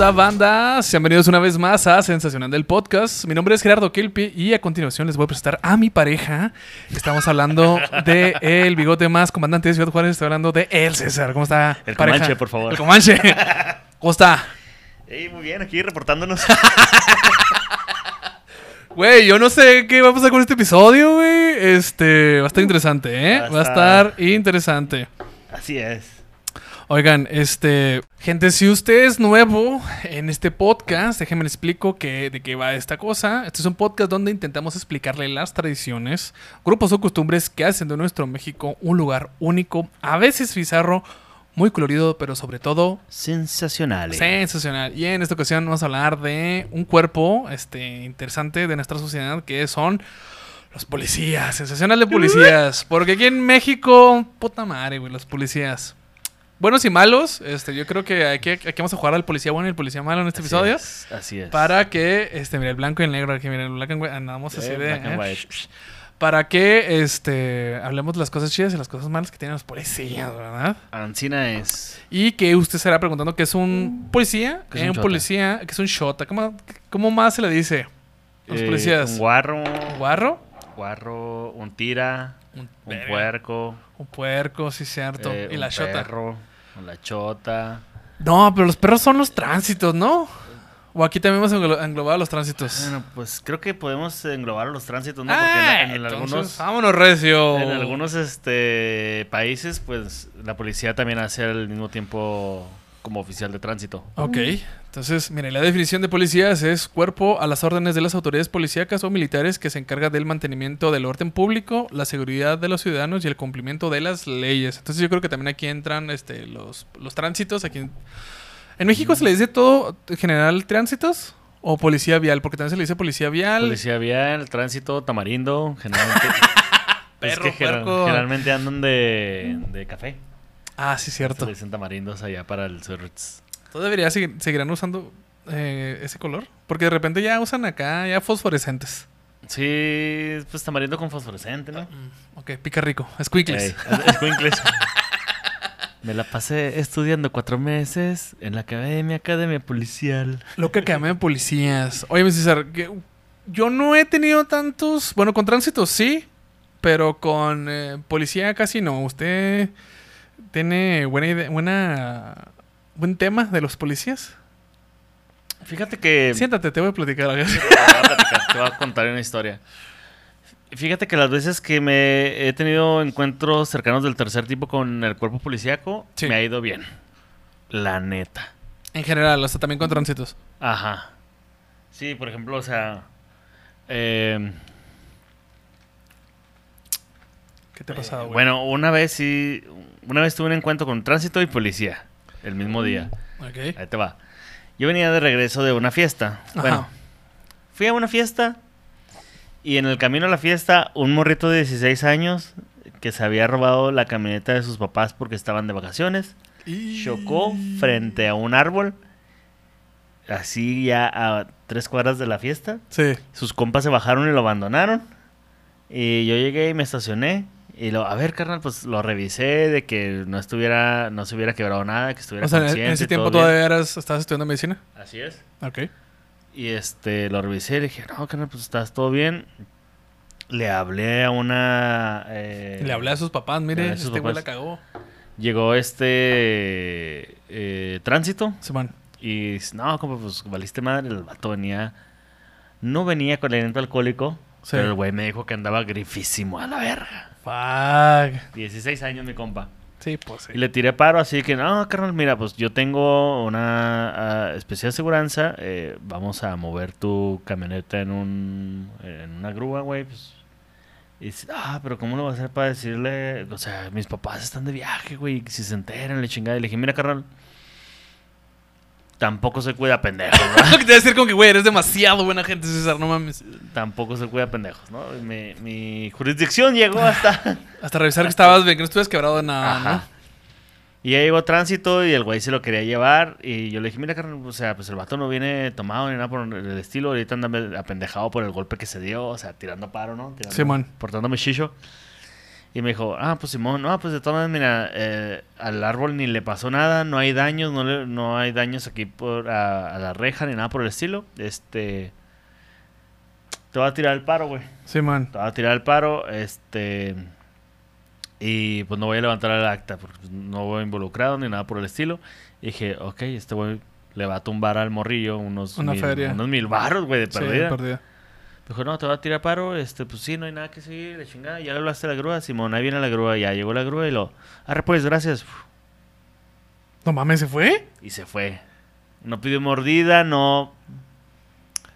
onda, banda? Sean bienvenidos una vez más a Sensacional del Podcast. Mi nombre es Gerardo Kelpi y a continuación les voy a presentar a mi pareja. Estamos hablando de el bigote más comandante de Ciudad Juárez. Estoy hablando de el César. ¿Cómo está? El pareja? Comanche, por favor. El Comanche. ¿Cómo está? Muy bien, aquí reportándonos. Güey, yo no sé qué va a pasar con este episodio, güey. Este, va a estar interesante, ¿eh? Va a estar interesante. Así es. Oigan, este, gente, si usted es nuevo en este podcast, déjenme le explico que, de qué va esta cosa. Este es un podcast donde intentamos explicarle las tradiciones, grupos o costumbres que hacen de nuestro México un lugar único, a veces bizarro, muy colorido, pero sobre todo Sensacionales. sensacional. Y en esta ocasión vamos a hablar de un cuerpo, este, interesante de nuestra sociedad que son los policías, sensacional de policías, porque aquí en México, puta madre, güey, los policías. Buenos y malos, este, yo creo que aquí, aquí vamos a jugar al policía bueno y el policía malo en este Así episodio. es, Así es. Para que, este, mira, el blanco y el negro aquí, mira, el and white, andamos así Eh, de... black and eh. Para que, este, hablemos de las cosas chidas y las cosas malas que tienen los policías, ¿verdad? Ancina es. Y que usted estará preguntando qué es un policía, ¿Qué es eh, un un policía, que es un shota, ¿cómo, cómo más se le dice? a Los eh, policías. Un guarro. ¿Guarro? Guarro, un tira, Un, un puerco. Un puerco, sí, cierto. eh, y la shota. perro, la chota. No, pero los perros son los tránsitos, ¿no? O aquí también hemos englo- englobado los tránsitos. Bueno, pues creo que podemos englobar los tránsitos, ¿no? Porque Ah, en, en entonces, algunos. vámonos, recio. En algunos este, países, pues la policía también hace al mismo tiempo como oficial de tránsito. Ok, entonces, mire, la definición de policías es cuerpo a las órdenes de las autoridades policíacas o militares que se encarga del mantenimiento del orden público, la seguridad de los ciudadanos y el cumplimiento de las leyes. Entonces yo creo que también aquí entran este, los, los tránsitos. Aquí en, en México se le dice todo en general tránsitos o policía vial, porque también se le dice policía vial. Policía vial, tránsito, tamarindo, generalmente. es que generalmente andan de, de café. Ah, sí, Se cierto. le dicen tamarindos allá para el Surts. ¿Todavía seguir, seguirán usando eh, ese color? Porque de repente ya usan acá ya fosforescentes. Sí, pues tamarindo con fosforescente, ¿no? Ok, pica rico. Squinkles. Ey, es- escuincles. Me la pasé estudiando cuatro meses en la academia, academia policial. Loca que de policías. Oye, mi César, yo no he tenido tantos. Bueno, con tránsito sí, pero con eh, policía casi no. Usted tiene buena idea, buena. Buen tema de los policías. Fíjate que... Siéntate, te voy a platicar. Te voy a platicar, te voy a contar una historia. Fíjate que las veces que me he tenido encuentros cercanos del tercer tipo con el cuerpo policíaco, Sí. me ha ido bien. La neta. en general, hasta también con tránsitos. Ajá. Sí, por ejemplo, o sea... eh, ¿Qué te ha pasado, güey? bueno, una vez sí... Una vez tuve un encuentro con tránsito y policía. El mismo día. Ok. Ahí te va. Yo venía de regreso de una fiesta. Ajá. Bueno, fui a una fiesta y en el camino a la fiesta un morrito de 16 años que se había robado la camioneta de sus papás porque estaban de vacaciones, Y- chocó frente a un árbol, así ya a tres cuadras de la fiesta. Sí. Sus compas se bajaron y lo abandonaron. Y yo llegué y me estacioné. Y lo, a ver, carnal, pues lo revisé de que no estuviera, no se hubiera quebrado nada, que estuviera O sea, en- en consciente ese tiempo todavía eras, estabas estudiando medicina. Así es. Ok. Y este, lo revisé y le dije, no, carnal, pues estás todo bien. Le hablé a una... eh, Le hablé a sus papás, mire, hablé a sus este güey la papás. cagó. Llegó este eh, tránsito Simón. y no, como pues valiste madre, el vato venía... No venía con aliento alcohólico, Sí. pero el güey me dijo que andaba grifísimo a la verga. Fuck. 16 años mi compa. Sí, pues sí. Y le tiré paro, así que, no, carnal, mira, pues yo tengo una ah, especial aseguranza. eh, vamos a mover tu camioneta en un en una grúa, güey. Pues. Y dice, ah, pero ¿cómo lo va a hacer para decirle? O sea, mis papás están de viaje, güey. Si se enteran, le chingada. Y le dije, mira, carnal, tampoco se cuida pendejos, que te voy a decir como que, güey, eres demasiado buena gente, César, no mames. tampoco se cuida pendejos, ¿no? Mi, mi jurisdicción llegó hasta... Hasta revisar que estabas bien, que no estuvieras quebrado de nada, Ajá. Y ya llegó tránsito y el güey se lo quería llevar. Y yo le dije, mira, carnal, o sea, pues el vato no viene tomado ni nada por el estilo. Ahorita anda apendejado por el golpe que se dio. O sea, tirando paro, ¿no? Tirando, Simón. Portándome chicho. Y me dijo, ah, pues Simón, no, pues de todas maneras, mira, eh, al árbol ni le pasó nada, no hay daños, no, le- no hay daños aquí por a, a la reja ni nada por el estilo. Este. Te voy a tirar el paro, güey. Sí, man. Te voy a tirar el paro, este. Y pues no voy a levantar el acta, porque no voy involucrado ni nada por el estilo. Y dije, ok, este güey le va a tumbar al morrillo unos Una mil, feria. unos mil barros, güey, de Sí, perdida. perdida. Dijo, no, te va a tirar paro, este, pues sí, no hay nada que seguir, la chingada. Ya le hablaste a la grúa, Simón, ahí viene la grúa, ya llegó la grúa y lo, arre pues, gracias. No mames, ¿se fue? Y se fue. No pidió mordida, no,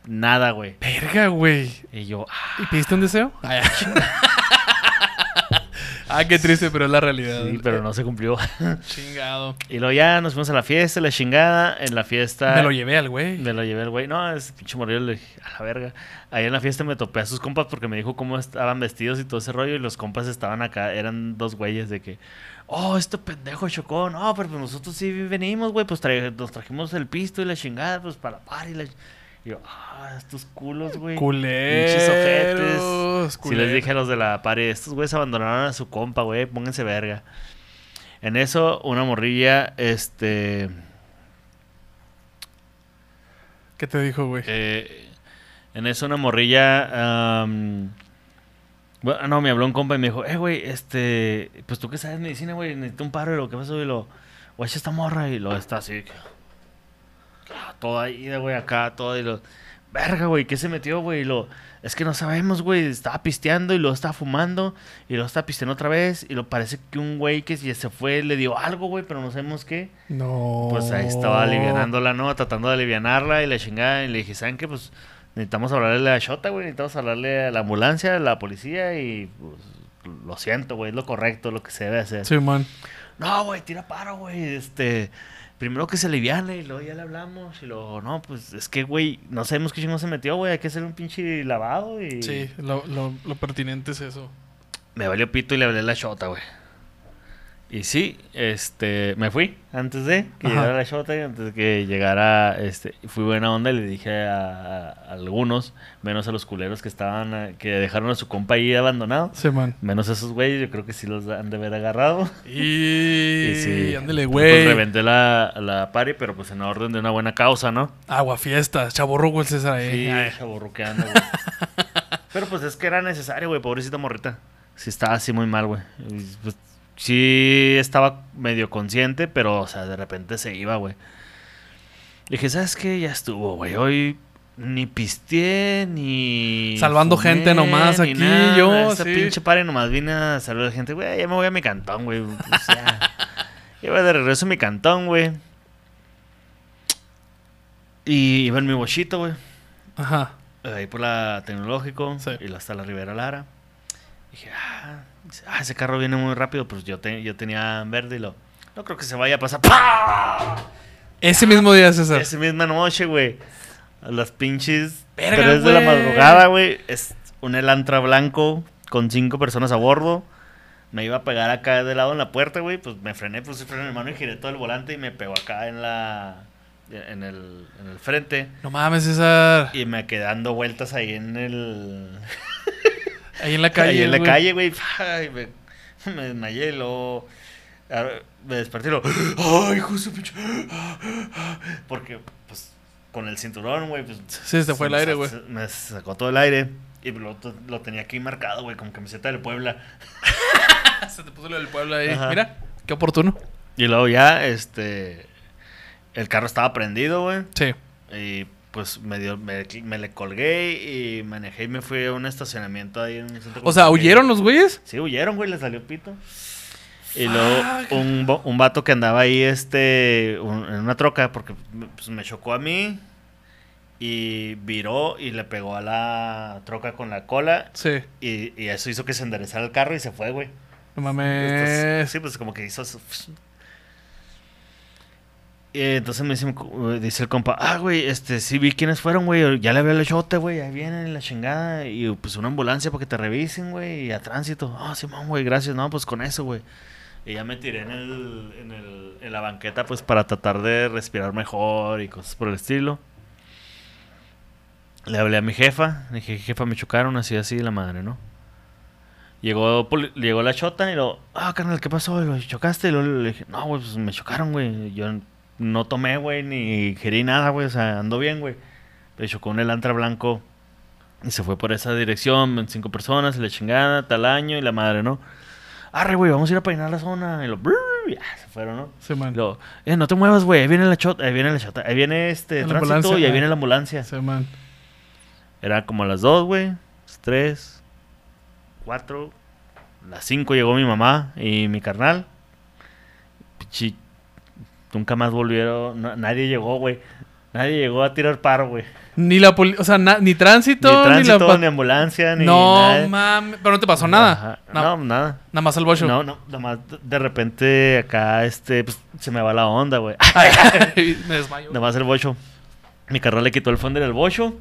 nada, güey. Verga, güey. Y yo, ah, ¿Y pediste un deseo? Ah, qué triste, pero es la realidad. sí, pero no se cumplió. Chingado. y luego ya nos fuimos a la fiesta, la chingada, en la fiesta... Me lo llevé al güey. Me lo llevé el güey. No, ese pinche dije, a la verga. Ahí en la fiesta me topé a sus compas porque me dijo cómo estaban vestidos y todo ese rollo. Y los compas estaban acá, eran dos güeyes de que, oh, este pendejo chocó. No, pero pues nosotros sí venimos, güey. Pues trae- nos trajimos el pisto y la chingada, pues para la par y la. Y yo, ah, estos culos, güey. Culeros. Si les dije a los de la pared, estos güeyes abandonaron a su compa, güey, pónganse verga. En eso, una morrilla, este. ¿Qué te dijo, güey? Eh, en eso una morrilla... am, bueno, no, me habló un compa y me dijo, eh, güey, este... Pues tú que sabes medicina, güey, necesito un paro y lo que pasó y lo... Guacha esta morra y lo está así. que- ah, Toda ida, güey, acá, toda y lo... Verga, güey, ¿qué se metió, güey? Y lo... Es que no sabemos, güey, estaba pisteando y lo estaba fumando y lo está pisteando otra vez y lo parece que un güey que si se fue le dio algo, güey, pero no sabemos qué. No. Pues ahí estaba alivianándola, ¿no? Tratando de alivianarla y la chingada. Y le dije, ¿saben qué? Pues necesitamos hablarle a la Shota, güey. Necesitamos hablarle a la ambulancia, a la policía y pues lo siento, güey. Es lo correcto, lo que se debe hacer. Sí, man. No, güey, tira paro, güey. Este, primero que se aliviane y luego ya le hablamos. Y luego, no, pues es que, güey, no sabemos qué chingo se metió, güey. Hay que hacer un pinche lavado y... Sí, lo, lo, lo pertinente es eso. Me valió pito y le hablé la Shota, güey. Y sí, este, me fui antes de que Ajá. llegara la Shota, antes de que llegara, este, fui buena onda y le dije a, a algunos, menos a los culeros que estaban, eh, que dejaron a su compa ahí abandonado, Sí, man. menos a esos güeyes, yo creo que sí los han de haber agarrado. Y... Y sí, Ándale, Pues güey. reventé la, la party, pero pues en orden de una buena causa, ¿no? Agua fiesta. Chaborruco el César ahí. Sí, Ay. chaborruqueando, güey. Pero pues es que era necesario, güey, pobrecita morrita. Sí estaba así muy mal, güey. Pues, sí estaba medio consciente, pero, o sea, de repente se iba, güey. Dije, ¿sabes qué? Ya estuvo, güey. Hoy ni pisteé, ni... Salvando gente nomás ni aquí, nada. yo, Esta sí. pinche padre nomás vine a saludar a gente. Güey, ya me voy a mi cantón, güey. Pues, ya. Voy de regreso a mi cantón, güey. Y iba en mi bochito, güey. Ajá. Ahí por la tecnológico Sí. y hasta la Rivera Lara. Dije, ah, ah, ese carro viene muy rápido. Pues yo, te- yo tenía verde y lo. No creo que se vaya a pasar. ¡Pah! Ese mismo día, César. Esa misma noche, güey. A las pinches Verga, 3 de la madrugada, güey. Es un Elantra blanco con cinco personas a bordo. Me iba a pegar acá de lado en la puerta, güey. Pues me frené, puse freno en mano y giré todo el volante y me pegó acá en la. En el, en el frente. No mames, César. Y me quedé dando vueltas ahí en el. Ahí en la calle. ahí en la güey. calle, güey. Me, me desmayé luego. Me desperté y lo. ¡Ay, hijo de pinche! Porque, pues, con el cinturón, güey, pues. Sí, se fue el aire, güey. Me sacó todo el aire. Y lo, lo tenía aquí marcado, güey, como camiseta del Puebla. Se te puso lo del pueblo ahí. Ajá. Mira, qué oportuno. Y luego ya, este. El carro estaba prendido, güey. Sí. Y pues me, dio, me, me le colgué y manejé y me fui a un estacionamiento ahí en un centro O sea. ¿huyeron los güeyes? Sí, huyeron, güey, le salió pito. Y luego un, un vato que andaba ahí este un- en una troca porque pues, me chocó a mí y viró y le pegó a la troca con la cola Sí. y, y eso hizo que se enderezara el carro y se fue, güey. No Entonces, mames. sí, pues como que hizo Y entonces me dice, el compa, ah, güey, este, sí vi quiénes fueron, güey, ya le hablé el chote, güey, ahí vienen la chingada, y pues una ambulancia para que te revisen, güey, y a tránsito. Ah, Simón, güey, gracias, no, pues con eso, güey. Y ya me tiré en, el, en, el, en la banqueta, pues para tratar de respirar mejor y cosas por el estilo. Le hablé a mi jefa, le dije, jefa, me chocaron así, así, la madre, ¿no? Llegó, llegó la chota y lo, ah, carnal, ¿qué pasó? Lo chocaste. Y luego le dije, no, güey, pues me chocaron, güey. Yo no tomé, güey, ni ingerí nada, güey. O sea, ando bien, güey. Me chocó un Elantra blanco y se fue por esa dirección, cinco personas, y la chingada, tal año y la madre, ¿no? Arre, güey, vamos a ir a peinar la zona. Y lo, brrr, ya, se fueron, ¿no? Sí, man. Lo, eh, no te muevas, güey, ahí viene la chota, ahí viene la chota, ahí viene este La tránsito y ahí ah. viene la ambulancia. Sí, man. Era como a las 2, güey. Las 3, 4, las 5 llegó mi mamá y mi carnal. Pichi, nunca más volvieron. na- nadie llegó, güey. Nadie llegó a tirar paro, güey. Ni la poli... O sea, ni Ni tránsito, ni, tránsito, la... pa- ni ambulancia, ni no, mames. Pero no te pasó nada. No. No, nada. Nada más al bocho. No, no, nada más de repente acá, este, pues, se me va la onda, güey. Me desmayo. Nada más el bocho. Mi carnal le quitó el fondo del bocho.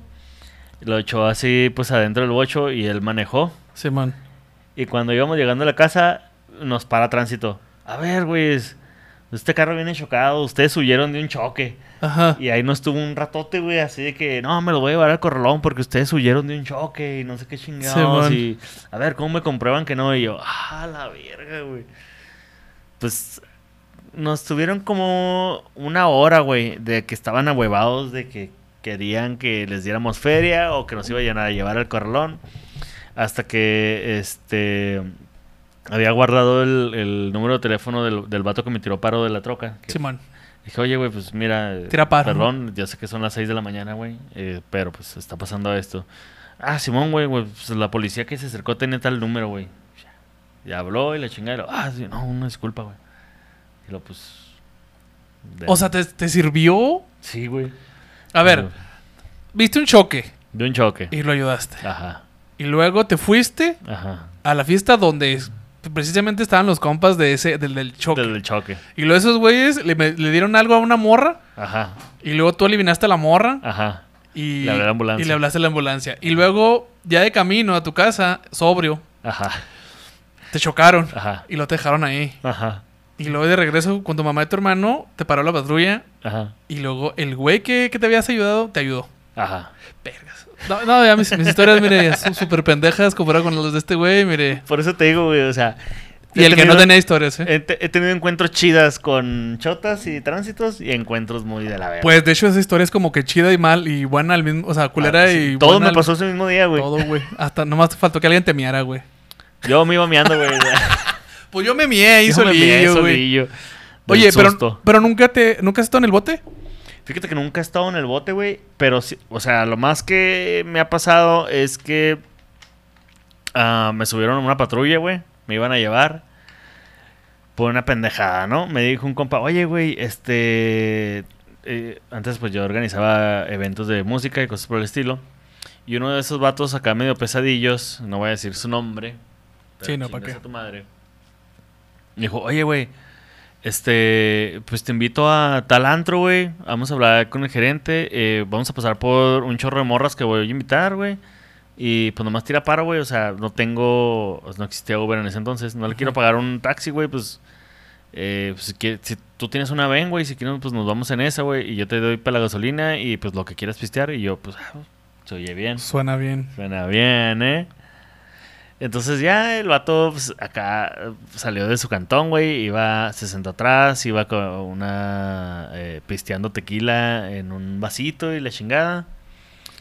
Lo echó así, pues, adentro del bocho y él manejó. Sí, man. Y cuando íbamos llegando a la casa, nos para tránsito. A ver, güey, este carro viene chocado, ustedes huyeron de un choque. Ajá. Y ahí nos tuvo un ratote, güey, así de que, no, me lo voy a llevar al corralón porque ustedes huyeron de un choque y no sé qué chingados. Y, a ver, ¿cómo me comprueban que no? Y yo, ah, la verga, güey. Pues nos tuvieron como una hora, güey, de que estaban ahuevados de que querían que les diéramos feria o que nos iban a llevar al corralón. Hasta que, este, había guardado el, el número de teléfono del, del vato que me tiró paro de la troca. man. Dije, oye, güey, pues mira, Tira paro, perdón, ya sé que son las 6 de la mañana, güey, eh, pero pues está pasando esto. Ah, Simón, güey, güey, pues la policía que se acercó tenía tal número, güey. Ya, habló y la chingada, y lo, ah, sí, no, una disculpa, güey. Y lo, pues... de- O sea, ¿te, te sirvió? Sí, güey. A ver, viste un choque De un choque. y lo ayudaste. Ajá, Y luego te fuiste ajá. a la fiesta donde precisamente estaban los compas de ese, del, del choque. Del, del choque. Y luego esos güeyes le, dieron algo a una morra. Ajá, Y luego tú eliminaste a la morra. ajá. Y Le hablé a la ambulancia. Y le hablaste a la ambulancia. Y luego, ya de camino a tu casa, sobrio, Ajá, te chocaron. ajá, Y lo te dejaron ahí. ajá, Y luego de regreso con tu mamá y tu hermano, te paró la patrulla. ajá, Y luego el güey que, que te habías ayudado, te ayudó. ajá. Vergas. No, no, ya mis, mis historias, mire, son súper pendejas comparado con los de este güey, mire. Por eso te digo, güey, o sea... Y el que no tenía historias, ¿eh? He, te- he tenido encuentros chidas con chotas y tránsitos y encuentros muy de la verga. Pues de hecho esa historia es como que chida y mal y buena al mismo, o sea, culera Ah, sí. y Todo buena me al- pasó ese mismo día, güey. Todo, güey. Hasta nomás te faltó que alguien te miara, güey. Yo me iba meando, güey. Pues yo me mié ahí solillo, güey. Oye, pero, pero nunca te, nunca has estado en el bote? Fíjate que nunca he estado en el bote, güey. Pero sí, o sea, lo más que me ha pasado es que ah, me subieron a una patrulla, güey. Me iban a llevar por una pendejada, ¿no? Me dijo un compa, oye, güey, este. eh, antes, pues yo organizaba eventos de música y cosas por el estilo. Y uno de esos vatos acá medio pesadillos, no voy a decir su nombre. pero Sí, no, ¿pa' chingas qué? a tu madre. Me dijo, oye, güey, este, pues te invito a tal antro, güey. Vamos a hablar con el gerente. eh, vamos a pasar por un chorro de morras que voy a invitar, güey. Y pues nomás tira paro, güey. O sea, no tengo. pues, no existía Uber en ese entonces. No le quiero pagar un taxi, güey. Pues. eh, pues, si, tú tienes una ven, güey. Si quieres, pues nos vamos en esa, güey. Y yo te doy para la gasolina. Y pues lo que quieras pistear. Y yo, pues. ah, se oye bien. Suena bien. Suena bien, ¿eh? Entonces ya el vato pues, acá eh, salió de su cantón, güey, iba, se sentó atrás, iba con una, eh, pisteando tequila en un vasito y la chingada.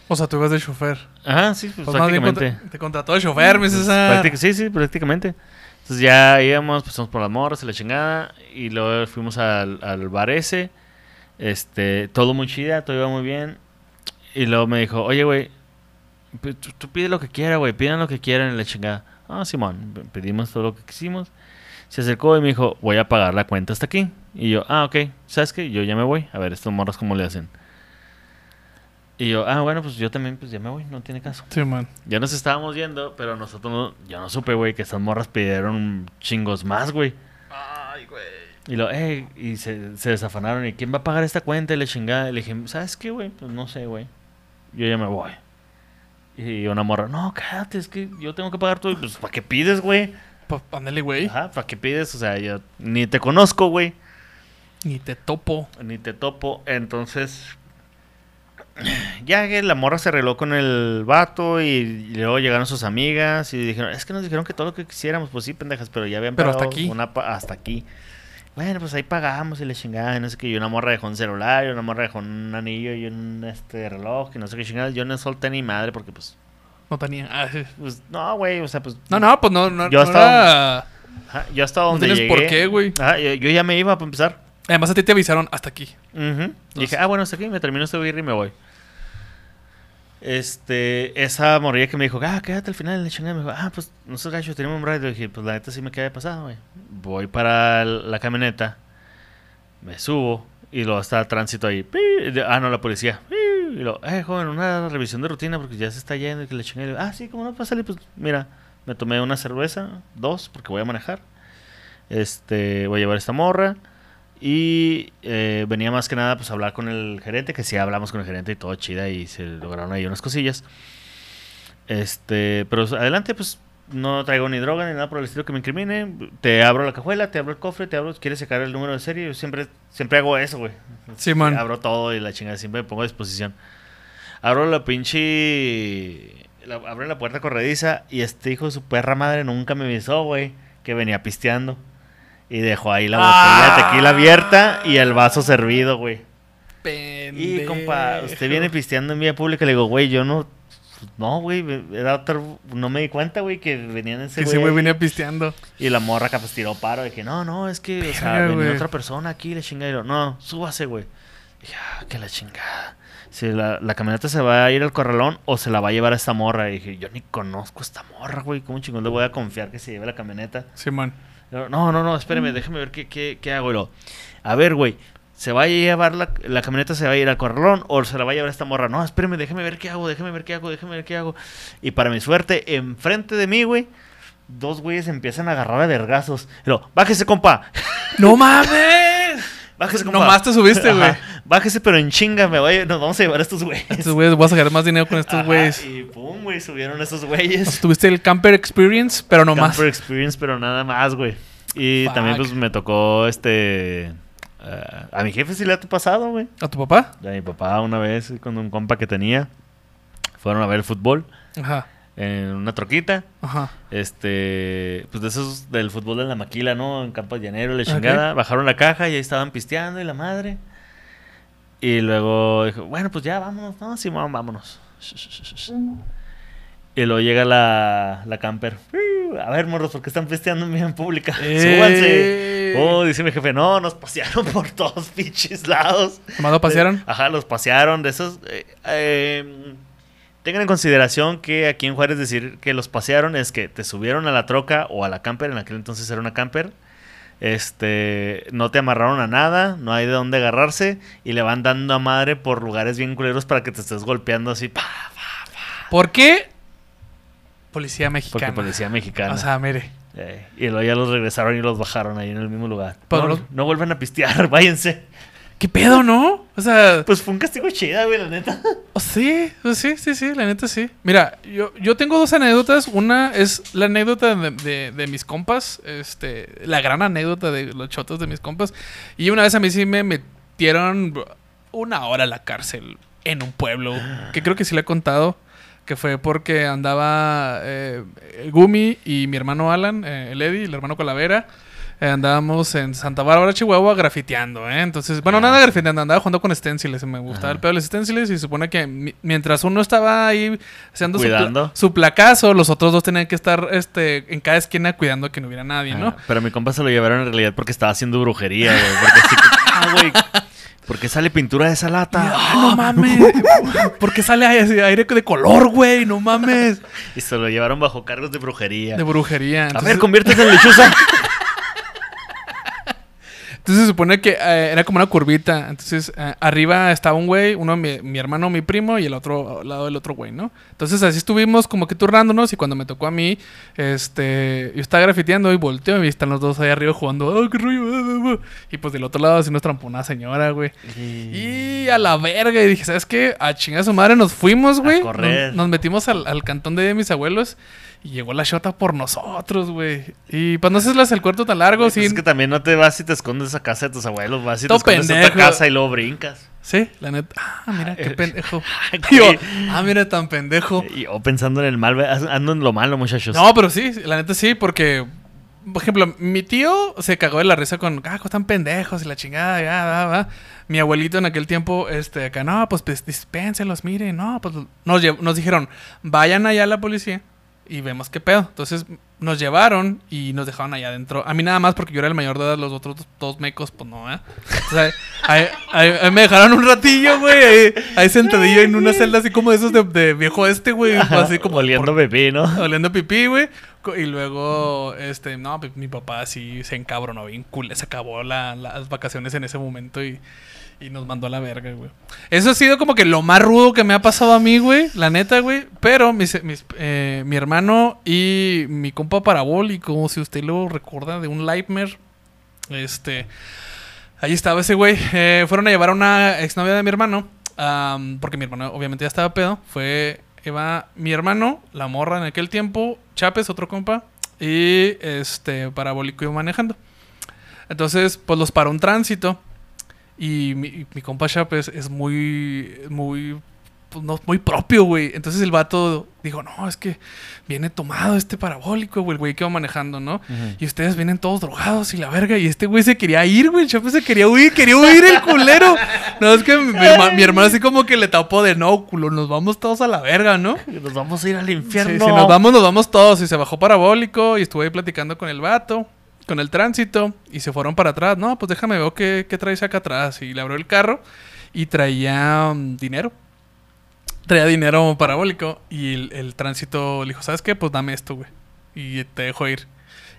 O sea, tú ibas de chofer. Ajá, sí, pues, Pues más bien prácticamente. te contrató de chofer, mi Pues, César. práctic- sí, sí, prácticamente. Entonces ya íbamos, pasamos por las morras y la chingada, y luego fuimos al, al bar ese, este, todo muy chida, todo iba muy bien, y luego me dijo, oye, güey, pues, tú, tú pide lo que quieras, güey, pidan lo que quieran y la chingada. Ah, Simón, pedimos todo lo que quisimos. Se acercó y me dijo, voy a pagar la cuenta hasta aquí. Y yo, ah, ok, ¿sabes qué? Yo ya me voy, a ver estos morras cómo le hacen. Y yo, ah, bueno, pues yo también, pues ya me voy, no tiene caso. Sí, man. Ya nos estábamos yendo, pero nosotros no, yo no supe, güey, que estas morras pidieron chingos más, güey. Ay, güey. Y lo, eh, y se, se desafanaron. ¿Y quién va a pagar esta cuenta? Y le chingada. Y le dije, ¿sabes qué, güey? Pues no sé, güey. Yo ya me voy. Y una morra, no, cállate, es que yo tengo que pagar todo. Y, Pues, ¿para qué pides, güey? Ándale, güey. Ajá, ¿para qué pides? O sea, yo ni te conozco, güey. Ni te topo. Ni te topo. Entonces, ya que la morra se arregló con el vato y, luego llegaron sus amigas y dijeron, es que nos dijeron que todo lo que quisiéramos, pues sí, pendejas, pero ya habían Pero pagado hasta aquí. una pa- hasta aquí. Bueno, pues ahí pagamos y le chingada, y no sé qué, y una morra dejó un celular, y una morra dejó un anillo y un este reloj, y no sé qué chingada. Yo no solté ni madre porque pues, No tenía. Ah, sí. pues no, güey, o sea, pues... No, no, pues no, no, Yo no estaba- Ajá, yo hasta no donde tienes llegué... por qué, güey. Ajá, yo, yo ya me iba para empezar. Además a ti te avisaron hasta aquí. Y dije, ah, bueno, hasta aquí me termino este birra y me voy. Este, esa morrilla que me dijo, ah, quédate al final, la chingada, me dijo, ah, pues, no sé, gacho, tenemos un ride. Y dije, pues, la neta sí me queda de pasado, güey. Voy para la camioneta, me subo, y luego está el tránsito ahí. Ah, no, la policía. Y luego, eh, joven, una revisión de rutina porque ya se está yendo y que la chingada. Y ah, sí, ¿cómo no? Pásale, pues, mira, me tomé una cerveza, dos, porque voy a manejar. Este, voy a llevar esta morra. Y eh, venía más que nada pues a hablar con el gerente, que sí hablamos con el gerente y todo chida y se lograron ahí unas cosillas. Este, pero adelante pues no traigo ni droga ni nada por el estilo que me incrimine. Te abro la cajuela, te abro el cofre, te abro, quieres sacar el número de serie. Yo siempre, siempre hago eso, güey. Simón. Abro todo y la chingada, siempre me pongo a disposición. Abro la pinche. la- abro la puerta corrediza y este hijo de su perra madre nunca me avisó, güey, que venía pisteando. Y dejó ahí la botella de tequila abierta y el vaso servido, güey. Y compa, usted viene pisteando en vía pública. Le digo, güey, yo no. No, güey, era otro. No me di cuenta, güey, que venían ese Que ese güey venía pisteando. Y la morra acá pues tiró paro de que no, no, es que, o sea, venía güey. otra persona aquí, le yo, No, súbase, güey. Dije, ah, que la chingada. Si la, la camioneta se va a ir al corralón o se la va a llevar a esta morra. Y dije, yo ni conozco a esta morra, güey. ¿Cómo chingón le voy a confiar que se lleve la camioneta? Simón. Yo, no, no, no, espéreme, déjeme ver qué, qué, qué hago. Y luego, a ver, güey, ¿se va a llevar la, la camioneta, se va a ir al corralón o se la va a llevar esta morra? No, espéreme, déjeme ver qué hago, déjeme ver qué hago, déjeme ver qué hago. Y para mi suerte, enfrente de mí, güey, dos güeyes empiezan a agarrar a vergazos. Bájese, compa. ¡No mames! Bájese, compa. Nomás te subiste, güey. Bájese, pero en chinga, me voy, nos vamos a llevar a estos güeyes. Estos güeyes, voy a sacar más dinero con estos güeyes. Y pum, güey, subieron estos güeyes. Tuviste el camper experience, pero no más. Camper Experience, pero nada más, güey. Y Fuck. también, pues, me tocó este. eh, a mi jefe sí le ha pasado, güey. ¿A tu papá? A mi papá una vez con un compa que tenía. Fueron a ver el fútbol Ajá. En una troquita. Ajá. Este. Pues de esos del fútbol de la maquila, ¿no? En Campo Llanero, la chingada. Bajaron la caja y ahí estaban pisteando y la madre. Y luego dijo, bueno, pues ya vámonos. No, Simón, vámonos. Y luego llega la, la camper. "Uh, A ver, morros, ¿por qué están pisteando en vía pública? Súbanse. ¡Eh! Oh, dice mi jefe, no, nos pasearon por todos pinches lados. ¿Nomás lo pasearon? Ajá, los pasearon de esos. eh, eh, tengan en consideración que aquí en Juárez decir que los pasearon es que te subieron a la troca o a la camper, en aquel entonces era una camper. Este, no te amarraron a nada, no hay de dónde agarrarse y le van dando a madre por lugares bien culeros para que te estés golpeando así, pa, ¿Por qué? Policía porque mexicana. policía mexicana. O sea, mire. Eh, y luego ya los regresaron y los bajaron ahí en el mismo lugar. No, no vuelvan a pistear, váyanse. ¿Qué pedo, no? O sea, Pues fue un castigo chida, güey, la neta. oh, sí, sí, sí, sí, la neta sí. Mira, yo, yo tengo dos anécdotas. Una es la anécdota de, de- de mis compas, este, la gran anécdota de los chotos de mis compas. Y una vez a mí sí me metieron una hora a la cárcel en un pueblo, que creo que sí le he contado, que fue porque andaba eh, Gumi y mi hermano Alan, eh, el Eddie, el hermano Calavera. Eh, andábamos en Santa Bárbara, Chihuahua, grafiteando, ¿eh? Entonces, bueno, Ah, nada grafiteando, andaba jugando con stenciles. Me gustaba Ajá. el pedo de los stenciles y se supone que mi- mientras uno estaba ahí haciendo su, pla- Cuidando. su placazo, los otros dos tenían que estar este, en cada esquina cuidando que no hubiera nadie, ¿no? Ah, pero mi compa se lo llevaron en realidad porque estaba haciendo brujería, güey. Porque así que, ah, güey, ¿por qué sale pintura de esa lata? ¡Ah, no mames! Porque sale aire de color, güey, no mames. Y se lo llevaron bajo cargos de brujería. De brujería. a Entonces, ver, conviértete en lechuza. entonces se supone que eh, era como una curvita. Entonces eh, arriba estaba un güey, uno mi, mi hermano, mi primo, y el otro al lado del otro güey, ¿no? Entonces así estuvimos como que turnándonos y cuando me tocó a mí, este, yo estaba grafiteando y volteo y están los dos ahí arriba jugando, ¡ah, qué rollo! ah, ah, ah". Y pues del otro lado así nos trampó una señora, güey. Y a la verga. Y dije, ¿sabes qué? A chingar su madre nos fuimos, güey. Nos, nos metimos al, al cantón de mis abuelos. Y llegó la shota por nosotros, güey. Y pues no sé si es el cuarto tan largo, Pues sí. Es que también no te vas y te escondes a casa de tus abuelos, vas y te escondes a pendejo. otra casa y luego brincas. Sí, la neta. Ah, mira, qué pendejo. Yo, ah, mira, tan pendejo. Y yo pensando en el mal, ando en lo malo, muchachos. No, pero sí, la neta sí, porque, por ejemplo, mi tío se cagó de la risa con, ah, cómo están pendejos y la chingada, ya, va, va. Mi abuelito en aquel tiempo, este, acá, no, pues, pues dispénselos, miren, no, pues nos, nos dijeron, vayan allá a la policía y vemos qué pedo. Entonces nos llevaron y nos dejaron allá adentro. A mí nada más porque yo era el mayor de edad, los otros dos, mecos, pues no, ¿eh? O sea, ahí, ahí- ahí me dejaron un ratillo, güey, ahí, ahí sentadillo en una celda así como esos de, de viejo este, güey, así como oliendo bebé, ¿no? oliendo pipí, güey. Y luego, este, no, mi papá sí se encabronó bien cool. Se acabó la- las vacaciones en ese momento y, y nos mandó a la verga, güey. Eso ha sido como que lo más rudo que me ha pasado a mí, güey. La neta, güey. Pero eh, mi hermano y mi compa parabólico, si usted lo recuerda, de un Lightmare, este... Ahí estaba ese güey. Eh, fueron a llevar a una exnovia de mi hermano. porque mi hermano obviamente ya estaba pedo. Fue Eva, mi hermano, la morra en aquel tiempo, Chapes, otro compa. Y este parabólico iba manejando. Entonces, pues los paró un tránsito. Y mi, mi compa Chapes es muy, muy, pues, no, muy propio, güey. Entonces el vato dijo, no, es que viene tomado este parabólico, güey, el güey que va manejando, ¿no? Y ustedes vienen todos drogados y la verga. Y este güey se quería ir, güey. El se quería huir, quería huir el culero. No, es que mi, mi herma- mi hermano así como que le tapó de no, culo, nos vamos todos a la verga, ¿no? Nos vamos a ir al Sí, infierno. si nos vamos, nos vamos todos. Y se bajó parabólico y estuve ahí platicando con el vato, con el tránsito. Y se fueron para atrás. No, pues déjame ver qué, qué traes acá atrás. Y le abrió el carro y traía mm, dinero. Traía dinero parabólico. Y el, el tránsito le dijo, ¿sabes qué? Pues dame esto, güey. Y te dejo ir.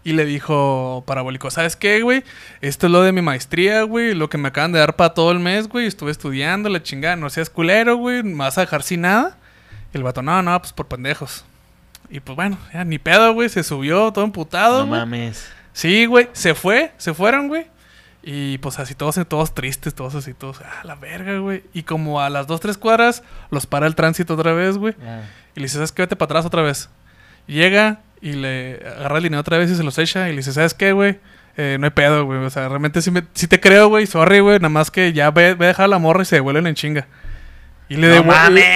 Y le dijo parabólico, ¿sabes qué, güey? Esto es lo de mi maestría, güey. Lo que me acaban de dar para todo el mes, güey. Estuve estudiando, la chingada. No seas culero, güey. Me vas a dejar sin nada. Y el vato, no, no, pues por pendejos. Y pues bueno, ya ni pedo, güey. Se subió todo emputado, No mames. Sí, güey. Se fue, se fueron, güey. Y pues así todos, todos tristes, todos así, todos, ah, la verga, güey. Y como a las dos, tres cuadras, los para el tránsito otra vez, güey. Y le dice, ¿sabes qué? Vete para atrás otra vez. Llega y le agarra el dinero otra vez y se los echa. Y le dice, ¿sabes qué, güey? Eh, no hay pedo, güey. O sea, realmente sí, me- sí te creo, güey. Sorry, güey. Nada más que ya ve, ve a dejar a la morra y se devuelven en chinga. Y le, ¡No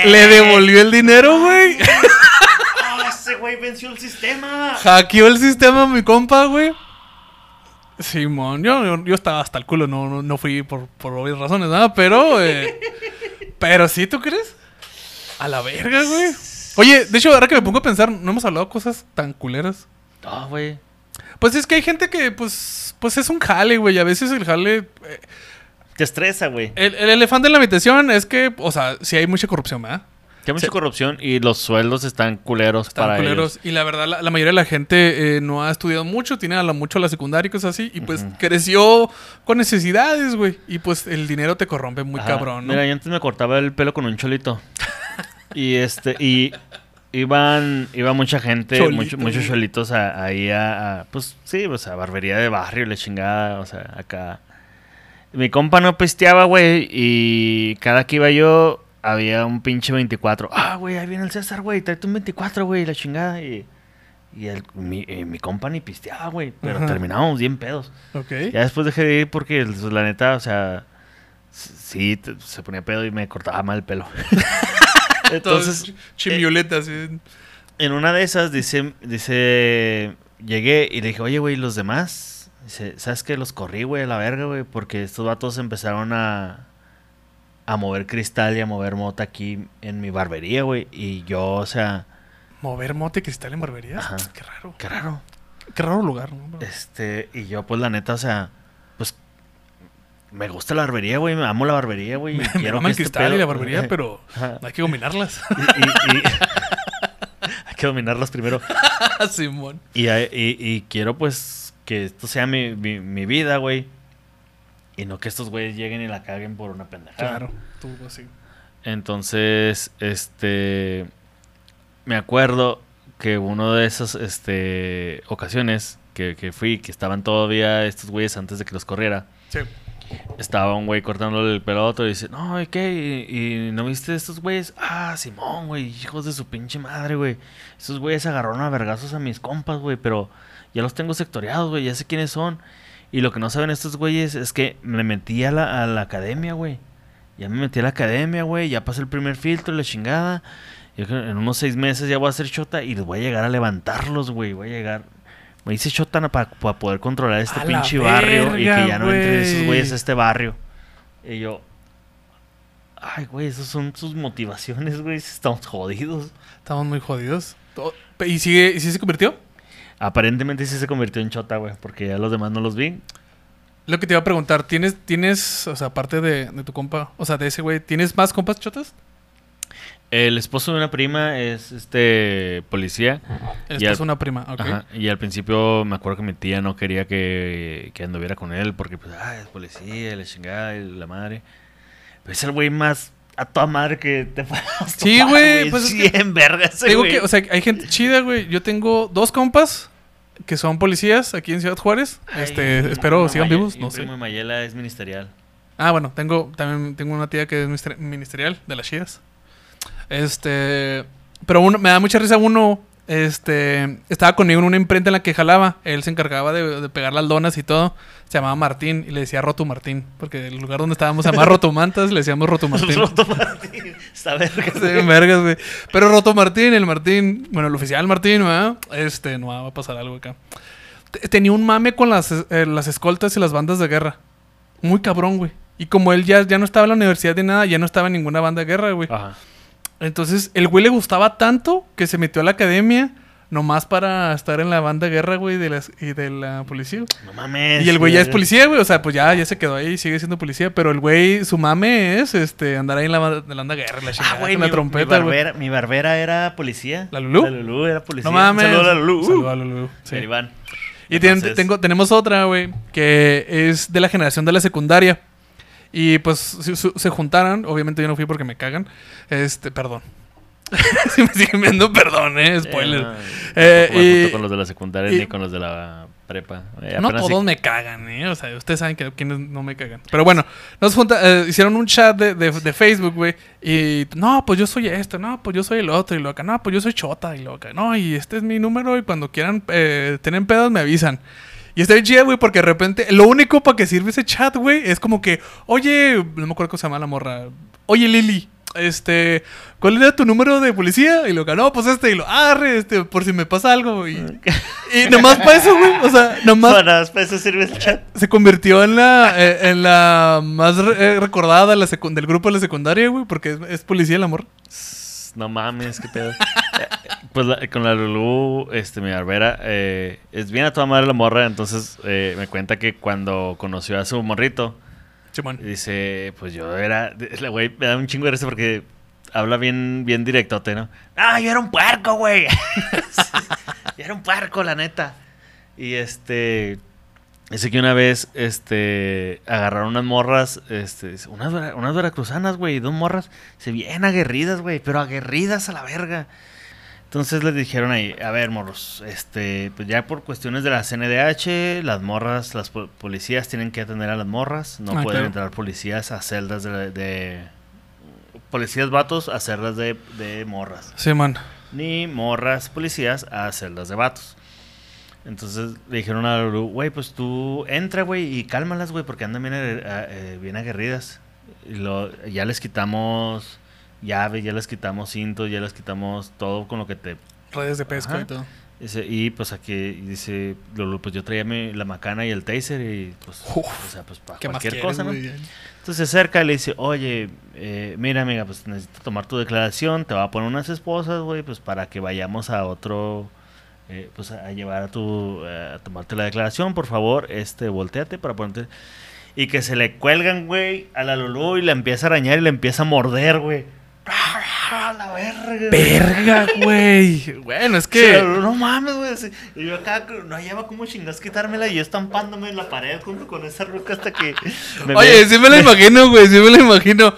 le devolvió el dinero, güey. ¡Ah, ese güey venció el sistema! Hackeó el sistema mi compa, güey. Simón, yo, yo, yo estaba hasta el culo, no, no, no fui por, por obvias razones, nada, pero. eh, pero sí, ¿tú crees? A la verga, güey. Oye, de hecho, ahora que me pongo a pensar, no hemos hablado cosas tan culeras. Ah, güey. Pues es que hay gente que, pues, pues es un jale, güey. A veces el jale. eh, Te estresa, güey. el, el elefante en la habitación es que, o sea, sí hay mucha corrupción, ¿verdad? Que hay mucha Sí. corrupción y los sueldos están culeros Están para culeros. ellos. Y la verdad, la, la mayoría de la gente eh, no ha estudiado mucho, tiene a lo mucho la secundaria y cosas así. Y pues creció con necesidades, güey. Y pues el dinero te corrompe muy Ajá. cabrón, ¿no? Mira, yo antes me cortaba el pelo con un cholito. y este, y iban, iba mucha gente, Cholito, mucho- muchos cholitos a- ahí a, a, pues sí, o sea, barbería de barrio, la chingada, o sea, acá. Mi compa no pisteaba, güey, y cada que iba yo había un pinche 24. Ah, güey, ahí viene el César, güey, tráete un 24, güey, la chingada. Y, y el, mi, eh, mi compa ni pisteaba, güey, pero Ajá. terminábamos bien pedos. Ok. Ya después dejé de ir porque pues, la neta, o sea, sí, se ponía pedo y me cortaba mal el pelo. Entonces, Entonces, chimioleta, así. en una de esas dice, dice, llegué y le dije, oye, güey, ¿los demás? Dice, ¿sabes qué? Los corrí, güey, a la verga, güey, porque estos vatos empezaron a, a mover cristal y a mover mota aquí en mi barbería, güey. Y yo, o sea, Mover mote cristal en barberías. Ajá. Qué raro. qué raro. Qué raro lugar, ¿no? Este, y yo, pues, la neta, o sea, pues, me gusta la barbería, güey, me amo la barbería, güey. y Me quiero que el este cristal y la barbería, pero Ajá. hay que combinarlas. Y- y- y- Hay que dominarlas primero. Simón. Y, y- y quiero, pues, que esto sea mi, mi, mi vida, güey. Y no que estos güeyes lleguen y la caguen por una pendejada. Claro. Tú así. Entonces, este. Me acuerdo que uno de esas este, ocasiones que, que fui, que estaban todavía estos güeyes antes de que los corriera. Sí. Estaba un güey cortándole el pelo a otro y dice, no, ¿y qué? ¿Y, y no viste estos güeyes? Ah, Simón, güey, hijos de su pinche madre, güey. Esos güeyes agarraron a vergazos a mis compas, güey, pero ya los tengo sectoriados, güey, ya sé quiénes son. Y lo que no saben estos güeyes es que me metí a la, a la academia, güey. Ya me metí a la academia, güey, ya pasé el primer filtro, la chingada. Yo creo que en unos seis meses ya voy a hacer chota y voy a llegar a levantarlos, güey. Voy a llegar. Me hice chota para poder controlar este A pinche barrio y que ya no entren esos güey. güeyes a este barrio. Y yo. Ay, güey, esas son sus motivaciones, güey. Estamos jodidos. Estamos muy jodidos. ¿Y sigue, y sí se convirtió? Aparentemente sí se convirtió en chota, güey, porque ya los demás no los vi. Lo que te iba a preguntar, ¿tienes, tienes, o sea, aparte de, de tu compa, o sea, de ese güey, ¿tienes más compas chotas? El esposo de una prima es este policía. Esta Ya- es una prima, ok. Ajá, Y al principio me acuerdo que mi tía no quería que, que anduviera con él porque, pues, ah, es policía, la chingada, y la madre. Pero es el güey más a toda madre que te puedas Sí, güey, pues es que- digo que, o sea, hay gente chida, güey. Yo tengo dos compas que son policías aquí en Ciudad Juárez. Ay, este, mi espero sigan vivos, mi no sé. Mayela es ministerial. Ah, bueno, tengo también tengo una tía que es minister- ministerial de las chidas. Este, pero uno, me da mucha risa uno, este, estaba conmigo en una imprenta en la que jalaba, él se encargaba de, de pegar las donas y todo. Se llamaba Martín y le decía Roto Martín, porque el lugar donde estábamos se llamaba Rotomantas, le decíamos Roto Martín. Roto Martín. Está verga. Sí, vergas, güey. Pero Roto Martín, el Martín, bueno, el oficial Martín, ¿verdad? Este, no va a pasar algo acá. Te- Tenía un mame con las, eh, las escoltas y las bandas de guerra. Muy cabrón, güey. Y como él ya, ya no estaba en la universidad de nada, ya no estaba en ninguna banda de guerra, güey. Ajá. Entonces, el güey le gustaba tanto que se metió a la academia nomás para estar en la banda guerra, güey, de las, y de la policía. No mames. Y el güey ya es policía, güey. O sea, pues ya, ya se quedó ahí y sigue siendo policía. Pero el güey, su mame es este, andar ahí en la, banda- en la banda guerra, la chingada, Ah, güey, con mi, la trompeta, mi güey. barbera, mi barbera era policía. ¿La Lulú? La Lulú era policía. No mames. Un saludo a la Lulú. Saludo a la Lulú, sí. Iván. Y tengo, tenemos otra, güey, que es de la generación de la secundaria. Y pues se, su- se juntaron. Obviamente yo no fui porque me cagan. Este, perdón. si me siguen viendo, perdón, eh. Spoiler. Eh, no, Eh, junto y- con los de la secundaria y- ni con los de la prepa. Eh, no todos sí- me cagan, ¿eh? O sea, ustedes saben que quienes no me cagan. Pero bueno, nos junta, eh, hicieron un chat de, de- de Facebook, güey. Y no, pues yo soy esto, no, pues yo soy el otro. Y lo acá, no, pues yo soy Chota. Y lo acá, no, y este es mi número. Y cuando quieran eh, tener pedos, me avisan. Y está bien chida, güey, porque de repente, lo único para que sirve ese chat, güey, es como que, oye, no me acuerdo cómo se llama la morra. Oye, Lili, este, ¿cuál era tu número de policía? Y lo que, no, pues este, y lo, arre, este, por si me pasa algo. Y, y nomás para eso, güey, o sea, nomás Para para eso sirve el chat. se convirtió en la, eh, en la más re- eh, recordada la del grupo de la secundaria, güey, porque es, es policía el amor. No mames, qué pedo. Eh, pues la- con la Lulú, este, mi barbera, eh, es bien a toda madre la morra, entonces eh, me cuenta que cuando conoció a su morrito, Simón. dice, pues yo era, la güey me da un chingo de risa porque habla bien, bien directote, ¿no? Ah, yo era un puerco, güey. yo era un puerco, la neta. Y este, dice que una vez, este, agarraron unas morras, este, unas, unas veracruzanas, güey, dos morras, se bien aguerridas, güey, pero aguerridas a la verga. Entonces les dijeron ahí, a ver, morros, este, pues ya por cuestiones de la CNDH, las morras, las po- policías tienen que atender a las morras, no Ah, pueden claro. entrar policías a celdas de, de- policías vatos a celdas de, de morras, Simón. ni morras policías a celdas de vatos. Entonces le dijeron a Lulu, güey, pues tú entra, güey, y cálmalas, güey, porque andan bien, aguer- a- eh, bien aguerridas. Y lo, ya les quitamos llaves, ya les quitamos cintos, ya les quitamos todo con lo que te Redes de pesca Ajá. y todo. Dice, y pues aquí dice, Lulu, pues yo traía mi- la macana y el taser y pues, Uf, o sea, pues para ¿Qué más cualquier cosa, ¿no? Entonces se acerca y le dice, oye, eh, mira amiga, pues necesito tomar tu declaración, te va a poner unas esposas, güey, pues para que vayamos a otro, eh, pues a, llevar a tu, eh, a tomarte la declaración, por favor, este, volteate para ponerte... Y que se le cuelgan, güey, a la Lulu y la empieza a arañar y la empieza a morder, güey. ¡Ah, la verga! Verga, güey. Bueno, es que. no mames, güey. Y yo acá no hallaba cómo chingas quitármela y yo estampándome en la pared junto con esa ruca hasta que me, Oye, sí me la imagino, güey. Sí me la imagino.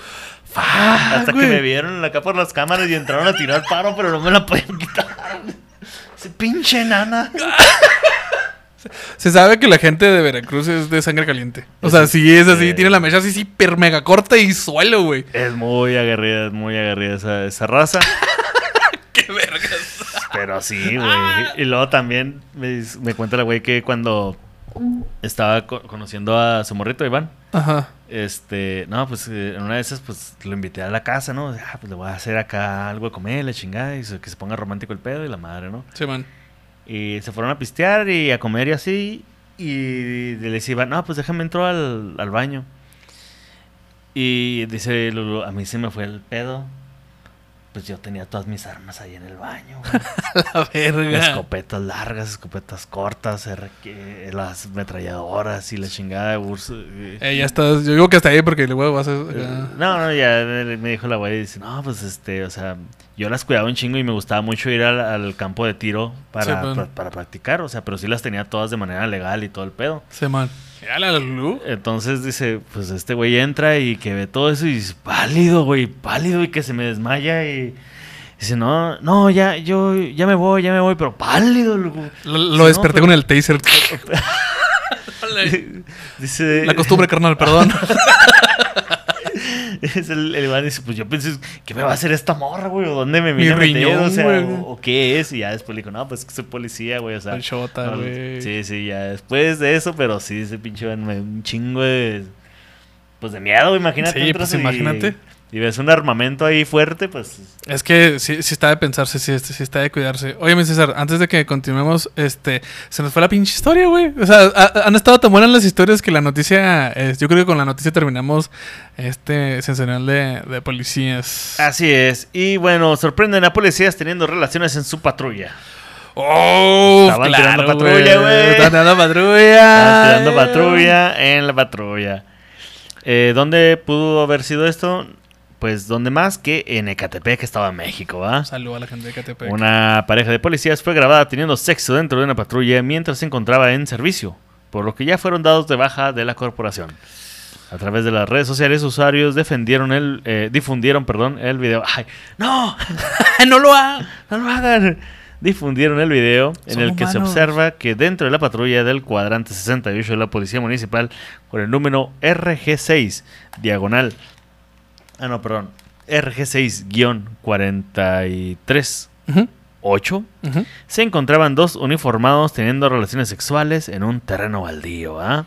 Fuck, hasta que me vieron acá por las cámaras y entraron a tirar paro, pero no me la podían quitar. Ese pinche nana. Se sabe que la gente de Veracruz es de sangre caliente. O sea, si es así, Eh. tiene la mecha así hiper mega corta y suelo, güey. Es muy aguerrida, es muy aguerrida esa, esa raza. Qué vergas. Pero sí, güey. Y luego también me, me cuenta la güey que cuando estaba co- conociendo a su morrito, Iván, Ajá. este, no, pues eh, en una de esas, pues lo invité a la casa, ¿no? Ah, pues le voy a hacer acá algo de comer, la chingada, y que se ponga romántico el pedo y la madre, ¿no? Sí, man. Y se fueron a pistear y a comer y así. Y le decía, Iván, no, pues déjame entrar al, al baño. Y dice, Lulu, a mí se me fue el pedo. Pues yo tenía todas mis armas ahí en el baño. La verga. Escopetas largas, escopetas cortas, RQ, las ametralladoras y la chingada de Urs. eh. Ya estás. Yo digo que hasta ahí porque luego vas a. No, no, ya me dijo la güey, dice, no, pues este, o sea, yo las cuidaba un chingo y me gustaba mucho ir al, al campo de tiro para, Sí, para practicar, o sea, pero sí las tenía todas de manera legal y todo el pedo. Sí, man. La. Entonces dice, pues este güey entra y que ve todo eso y dice, pálido, güey, pálido y que se me desmaya y dice, no, no, ya, yo, ya me voy, ya me voy, pero pálido, loco". Lo, lo no, desperté pero- con el taser. dice, La costumbre, carnal, perdón. Es el, el Iván dice, pues yo pensé, ¿qué me va a hacer esta morra, güey? ¿O dónde me Mi a meter? riñón, o sea, güey. o, o qué es? Y ya después le dijo, no, pues que soy policía, güey, o sea. El no, güey. Sí, sí, ya después de eso, pero sí, ese pinche dio un chingo de... Pues de miedo, imagínate. Sí, pues, imagínate. Y ves un armamento ahí fuerte, pues... Es que sí, sí está de pensarse, sí, sí está de cuidarse. Oye, mi César, antes de que continuemos, este, se nos fue la pinche historia, güey. O sea, ha- han estado tan buenas las historias que la noticia, eh, yo creo que con la noticia terminamos este sensacional de, de policías. Así es. Y bueno, sorprenden a policías teniendo relaciones en su patrulla. ¡Oh! Estaban claro, tirando patrulla, güey. Estaban tirando patrulla. Estaban tirando patrulla en la patrulla. Eh, ¿Dónde pudo haber sido esto? Pues donde más que en Ecatepec, Estado de México, ¿va? Saludos a la gente de Catepec. Una pareja de policías fue grabada teniendo sexo dentro de una patrulla mientras se encontraba en servicio, por lo que ya fueron dados de baja de la corporación. A través de las redes sociales, usuarios defendieron el, eh, difundieron perdón, el video. ¡Ay, no! no lo hagan. ¡No lo hagan! Difundieron el video en el que se observa que dentro de la patrulla del cuadrante 68 de la Policía Municipal, con el número RG6, diagonal. Ah, no, perdón. RG6-43. Ujú, 8, ujú. se encontraban dos uniformados teniendo relaciones sexuales en un terreno baldío, ¿ah?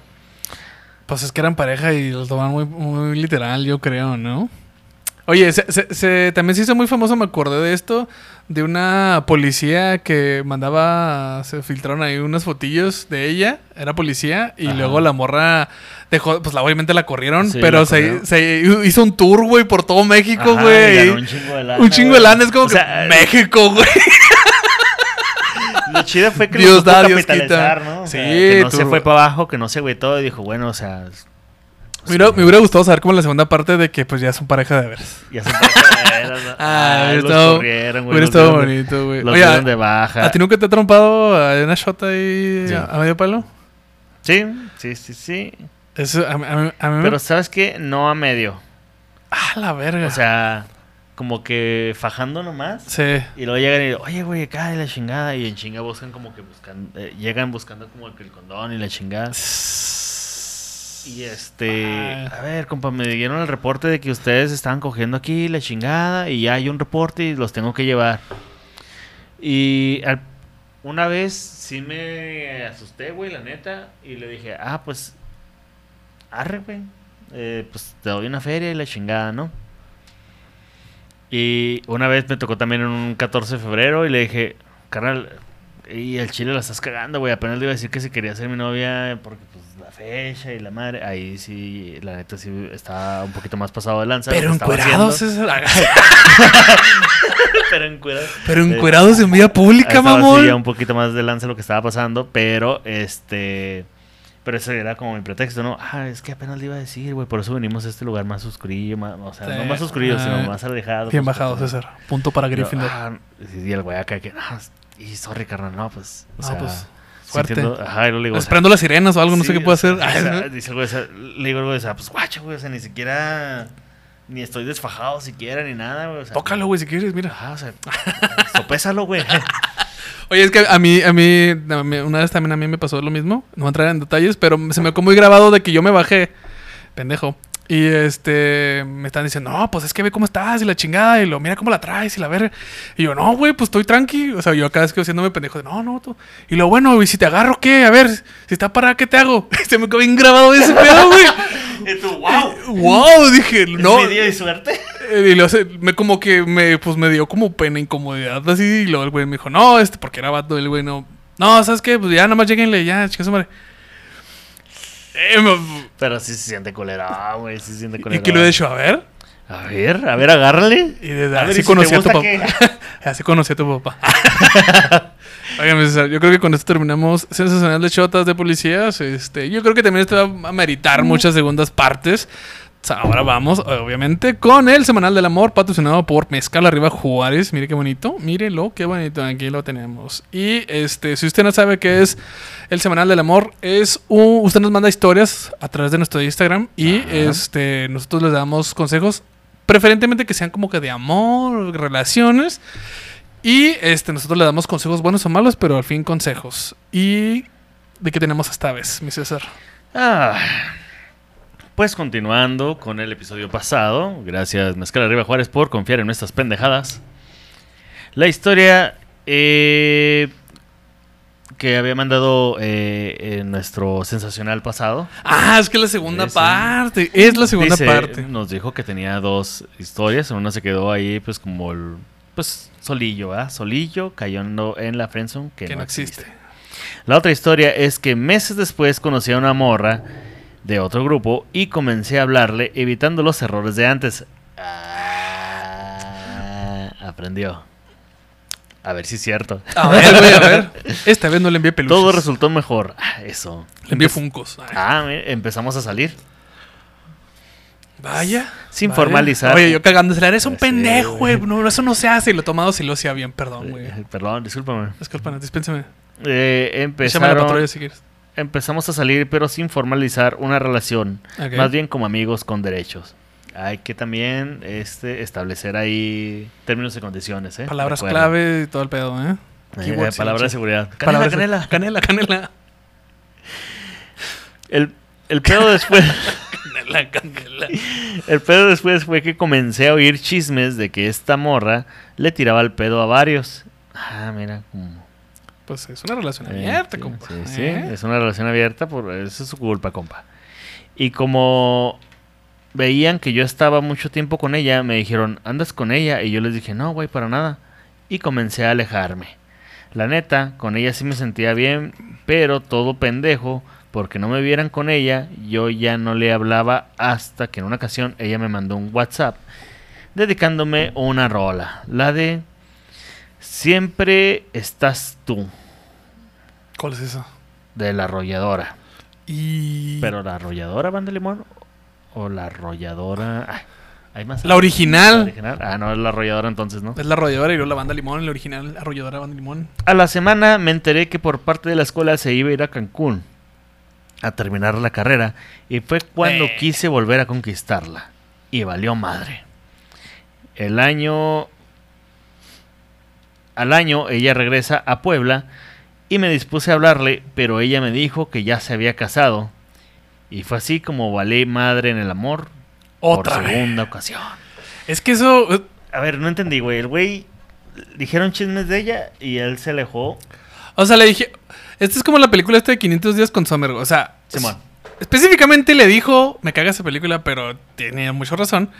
Pues es que eran pareja y los tomaban muy, muy literal, yo creo, ¿no? Oye, se, se- se- también se hizo muy famoso, me acordé de esto, de una policía que mandaba, se filtraron ahí unas fotillos de ella, era policía, y Ajá. luego la morra dejó, pues la, obviamente la corrieron, Sí, pero la se, hizo un tour, güey, por todo México, güey. un chingo de lana. Un chingo de güey. lana, es como O que México, güey. Lo chido fue que Dios lo da, capitalizar. ¿no? O Sí, que no se fue para abajo, que no se agüitó y dijo, bueno, o sea... Me hubiera, me hubiera gustado saber como la segunda parte de que pues ya son pareja de veras. Ya. Ah, Ay, hubiera los estado- corrieron, güey. Hubiera estado de- bonito, güey. Los dieron de ¿a, baja. a ti nunca te ha trompado a una shot ahí Sí. a, a medio palo? Sí, sí, sí, sí. Eso, a, mí- a mí me- Pero ¿sabes qué? No a medio. Ah, la verga. O sea, como que fajando nomás. Sí. Y luego llegan y, oye, güey, acá y la chingada. Y en chinga buscan como que buscan, eh, llegan buscando como que el condón y la chingada. Y este, Ah. a ver, compa, me dieron el reporte de que ustedes estaban cogiendo aquí la chingada. Y ya hay un reporte y los tengo que llevar. Y al- una vez sí me asusté, güey, la neta. Y le dije, ah, pues, arre, güey. eh, pues te doy una feria y la chingada, ¿no? Y una vez me tocó también en un 14 de febrero y le dije, carnal, y el chile la estás cagando, güey. Apenas le iba a decir que si quería ser mi novia porque pues la fecha y la madre. Ahí sí, la neta sí estaba un poquito más pasado de lanza. Pero encuerados, haciendo. César. Pero encuerados. Pero encuerados en vía pública, mamón. ya un poquito más de lanza lo que estaba pasando, pero este... Pero eso era como mi pretexto, ¿no? Ah, es que apenas le iba a decir, güey, por eso venimos a este lugar más oscurillo, más, o sea, Sí. no más oscurillo, Ah, sino más alejado. Bien pues, bajado, César. Punto para Yo, Gryffindor. ah, y el güey acá que, ah, y sorry, carnal, no, pues, o No, sea, pues, sí suerte. entiendo, ajá, y le digo, o sea, Esperando las sirenas o algo, no sé qué puedo o sea, hacer. o sea, dice el güey, o le digo al güey, o sea, pues guacho, güey, o sea, ni siquiera, ni estoy desfajado siquiera, ni nada, güey, o sea. Tócalo, güey, si quieres, mira. Ajá, o sea, sopésalo, güey. Oye, es que a mí, a mí, a mí- una vez también a mí me pasó lo mismo. No voy a entrar en detalles, pero se me quedó muy grabado de que yo me bajé. Pendejo. Y este, me están diciendo, no, pues es que ve cómo estás y la chingada y lo mira cómo la traes y la verga. Y yo, no, güey, pues estoy tranqui. O sea, yo acá es que haciéndome pendejo de, no, no, tú. Y lo bueno, güey, si te agarro, ¿qué? A ver, si está parada, ¿qué te hago? se me quedó bien grabado ese pedo, güey. Y tú, wow. wow, dije, no. ¿Es mi día de suerte? Eh, Y luego me como que me, pues me dio como pena, incomodidad así. Y luego el güey me dijo, no, este, porque era vato, el güey no. No, ¿sabes qué? Pues ya nomás lleguenle, ya, chicas, madre. Eh, Pero sí se siente colera, güey. Sí se siente y colera. que lo he hecho, a ver. A ver, a ver, agárrale. Y desde así ¿y si conocí a tu papá. qué? así conocí a tu papá. Óigame, César, yo creo que con esto terminamos Sensacional de Chotas de Policías. Este, yo creo que también esto va a meritar muchas segundas partes. Ahora vamos, obviamente, con el Semanal del Amor, patrocinado por Mezcal Arriba Juárez. Mire qué bonito, mírelo, qué bonito. Aquí lo tenemos. Y este, si usted no sabe qué es el Semanal del Amor, es un. Usted nos manda historias a través de nuestro Instagram y Ajá. este, nosotros les damos consejos, preferentemente que sean como que de amor, relaciones. Y este, nosotros le damos consejos buenos o malos, pero al fin consejos. ¿Y de qué tenemos esta vez, mi César? Ah, pues continuando con el episodio pasado, gracias Mezcal Arriba Juárez por confiar en nuestras pendejadas. La historia eh, que había mandado eh, en nuestro sensacional pasado. Ah, es que la segunda parte. Es la segunda Dice- parte. Nos dijo que tenía dos historias, una se quedó ahí pues como el pues solillo, ¿verdad? Solillo cayendo en la friendzone que, Que no no existe. existe. La otra historia es que meses después conocí a una morra de otro grupo y comencé a hablarle evitando los errores de antes. Ah, aprendió. A ver si es cierto. A ver, güey, a ver. Esta vez no le envié peluches. Todo resultó mejor. Ah, eso. Le envié funcos. Ah, mira, empezamos a salir. Vaya. Sin vaya. formalizar. Oye, yo cagándose. Eres un Sí. pendejo, güey. No, eso no se hace. Y lo he tomado si lo hacía bien. Perdón, güey. Eh, Perdón, discúlpame. Disculpa, dispénsame. Eh, Échame la empezaron, patrulla si quieres. Empezamos a salir, pero sin formalizar una relación. Más bien como amigos con derechos. Hay que también este, establecer ahí términos y condiciones. ¿eh? Palabras Recuerda. clave y todo el pedo, ¿eh? Eh, palabras de seguridad. Canela. Canela, canela. El, el pedo después. Canela, canela. el pedo después fue que comencé a oír chismes de que esta morra le tiraba el pedo a varios. Ah, mira. como- Pues es una relación Eh, abierta, compa. Sí, sí, ¿eh? es una relación abierta, por eso es su culpa, compa. Y como veían que yo estaba mucho tiempo con ella, me dijeron, ¿andas con ella? Y yo les dije, no, güey, para nada. Y comencé a alejarme. La neta, con ella sí me sentía bien, pero todo pendejo, porque no me vieran con ella, yo ya no le hablaba hasta que en una ocasión ella me mandó un WhatsApp dedicándome una rola, la de Siempre estás tú ¿Cuál es eso? de la arrolladora. Y. Pero la arrolladora Banda Limón o la arrolladora. Ay, hay más. La original. ¿La original? Ah, no, es la arrolladora entonces, ¿no? Es la arrolladora y luego la banda limón, la original arrolladora banda limón. A la semana me enteré que por parte de la escuela se iba a ir a Cancún a terminar la carrera y fue cuando Eh. quise volver a conquistarla y valió madre. El año al año ella regresa a Puebla y me dispuse a hablarle, pero ella me dijo que ya se había casado y fue así como valé madre en el amor Otra por vez. segunda ocasión. Es que eso. eh, A ver, no entendí, güey. El güey dijeron chismes de ella y él se alejó. O sea, le dije. Esta es como la película esta de 500 días con Summer. O sea, Simón. específicamente le dijo. Me caga esa película, pero tenía mucha razón.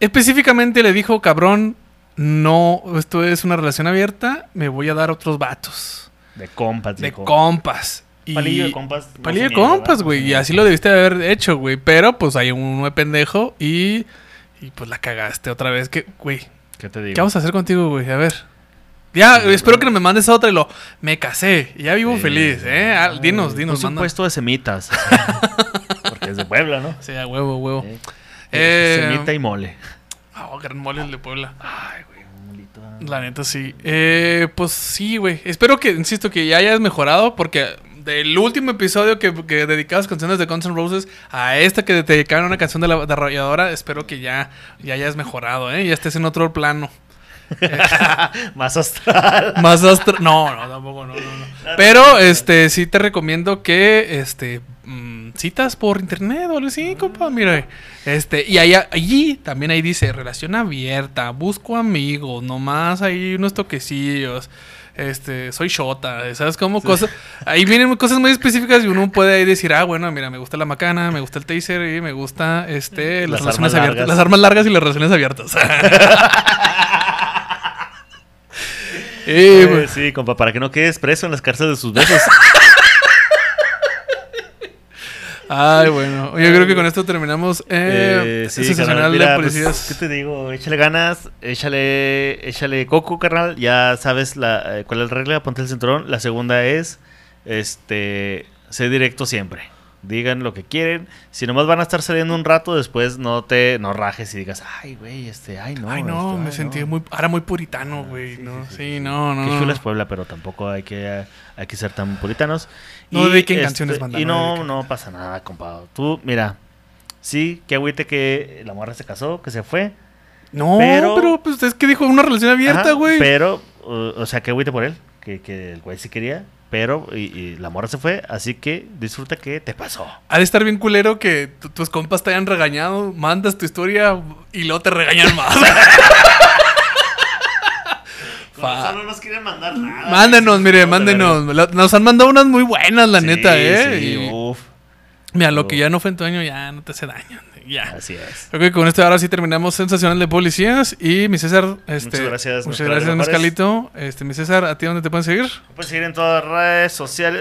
Específicamente le dijo, cabrón, no, esto es una relación abierta, me voy a dar otros vatos. De compas, De dijo. compas. Y- Palillo de compas. no Palillo de compas, güey. No Y así lo debiste haber hecho, güey. Pero pues hay un pendejo y. Y pues la cagaste otra vez. Que, güey, ¿Qué te digo? ¿qué vamos a hacer contigo, güey? A ver. Ya, Sí, espero que me mandes otra y lo. Me casé. y Ya vivo Sí. feliz, ¿eh? Ah, dinos, dinos, un puesto de semitas. Porque es de Puebla, ¿no? Sí, a huevo, huevo. Eh, Eh, Semita y mole. Oh, gran mole el de Puebla. Ay, güey, un molito. La neta, sí. Eh, pues sí, güey. Espero que, insisto, que ya hayas mejorado porque del último episodio que, que dedicabas canciones de Guns N' Roses a esta que te dedicaron una canción de la de arrolladora, espero que ya, ya hayas mejorado, ¿eh? Ya estés en otro plano. Más astral. Más astral. No, no, tampoco, no, no, no. Pero, este, sí te recomiendo que, este, mm, citas por internet o algo así, compa, mira. Este, y ahí, allí también ahí dice, relación abierta, busco amigos, nomás ahí unos toquecillos. Este, soy shota, ¿sabes cómo? Cosas, ahí vienen cosas muy específicas y uno puede ahí decir, ah, bueno, mira, me gusta la macana, me gusta el taser y me gusta, este, las, Las relaciones armas abiertas. largas. Las armas largas y las relaciones abiertas. Eh, sí, compa, para que no quedes preso en las cárceles de sus besos. Ay, bueno. Yo creo que con esto terminamos. Eh, Eh, sí, sensacional carnal, pues, policías. ¿Qué te digo? Échale ganas, échale, échale coco, carnal. Ya sabes la, eh, cuál es la regla, ponte el cinturón. La segunda es, este, sé directo siempre. Digan lo que quieren. Si nomás van a estar saliendo un rato, después no te no rajes y digas, ay, güey, este, ay, no. ay, no, este, me ay, sentí no". muy. Ahora muy puritano, güey. sí, no, sí, sí, sí, sí. no, no. Chula es Puebla, pero tampoco hay que, hay que ser tan puritanos. No dediquen canciones, banda, Y no no, pasa nada, compa. Tú, mira, sí, qué agüite que la morra se casó, que se fue. No, pero, pero- pues es que dijo una relación abierta, güey. Pero, uh, o sea, qué agüite por él, que, que el güey sí quería, pero y, y la morra se fue, así que disfruta que te pasó. Ha de estar bien culero que tu- tus compas te hayan regañado, mandas tu historia y luego te regañan más. No nos quieren mandar nada. Mándenos, mire, mándenos. Nos han mandado unas muy buenas, la neta, ¿eh? Sí, Y- uf, mira, lo que ya no fue en tu año ya no te hace daño. Ya. así es. Ok, con esto ahora sí terminamos Sensacional de Policías. Y mi César, este. Muchas gracias, Muchas gracias. Mezcalito. Este, mi César, ¿a ti dónde te pueden seguir? Me puedes seguir en todas las redes sociales.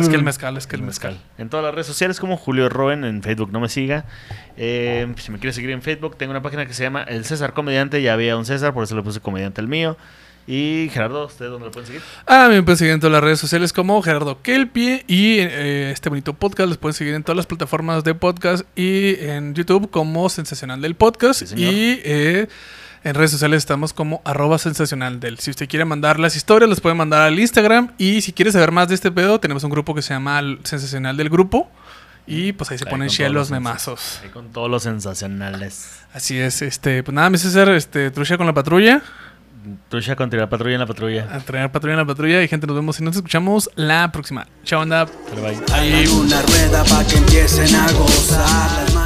Es que el mezcal, es que el mezcal. En todas las redes sociales como Julio Roen en Facebook, no me siga. Eh, si me quieres seguir en Facebook, tengo una página que se llama El César Comediante. Ya había un César, por eso le puse comediante al mío. Y Gerardo, ¿usted dónde lo pueden seguir? Ah, me pueden seguir en todas las redes sociales como Gerardo Kelpie. Y eh, este bonito podcast los pueden seguir en todas las plataformas de podcast y en YouTube como Sensacional del Podcast. Sí, y eh, en redes sociales estamos como arroba sensacional del. Si usted quiere mandar las historias, las puede mandar al Instagram. Y si quiere saber más de este pedo, tenemos un grupo que se llama Sensacional del Grupo. Y pues ahí se Ahí ponen todos los memazos. Ahí con todos los sensacionales. Así es, este, pues nada, mi César, este, trucha con la patrulla. Trucha contra la patrulla en la patrulla. A traer patrulla en la patrulla. Y gente, nos vemos y nos escuchamos la próxima. Chao, anda. Dale, bye. Ahí. Una rueda pa' que empiecen a gozar.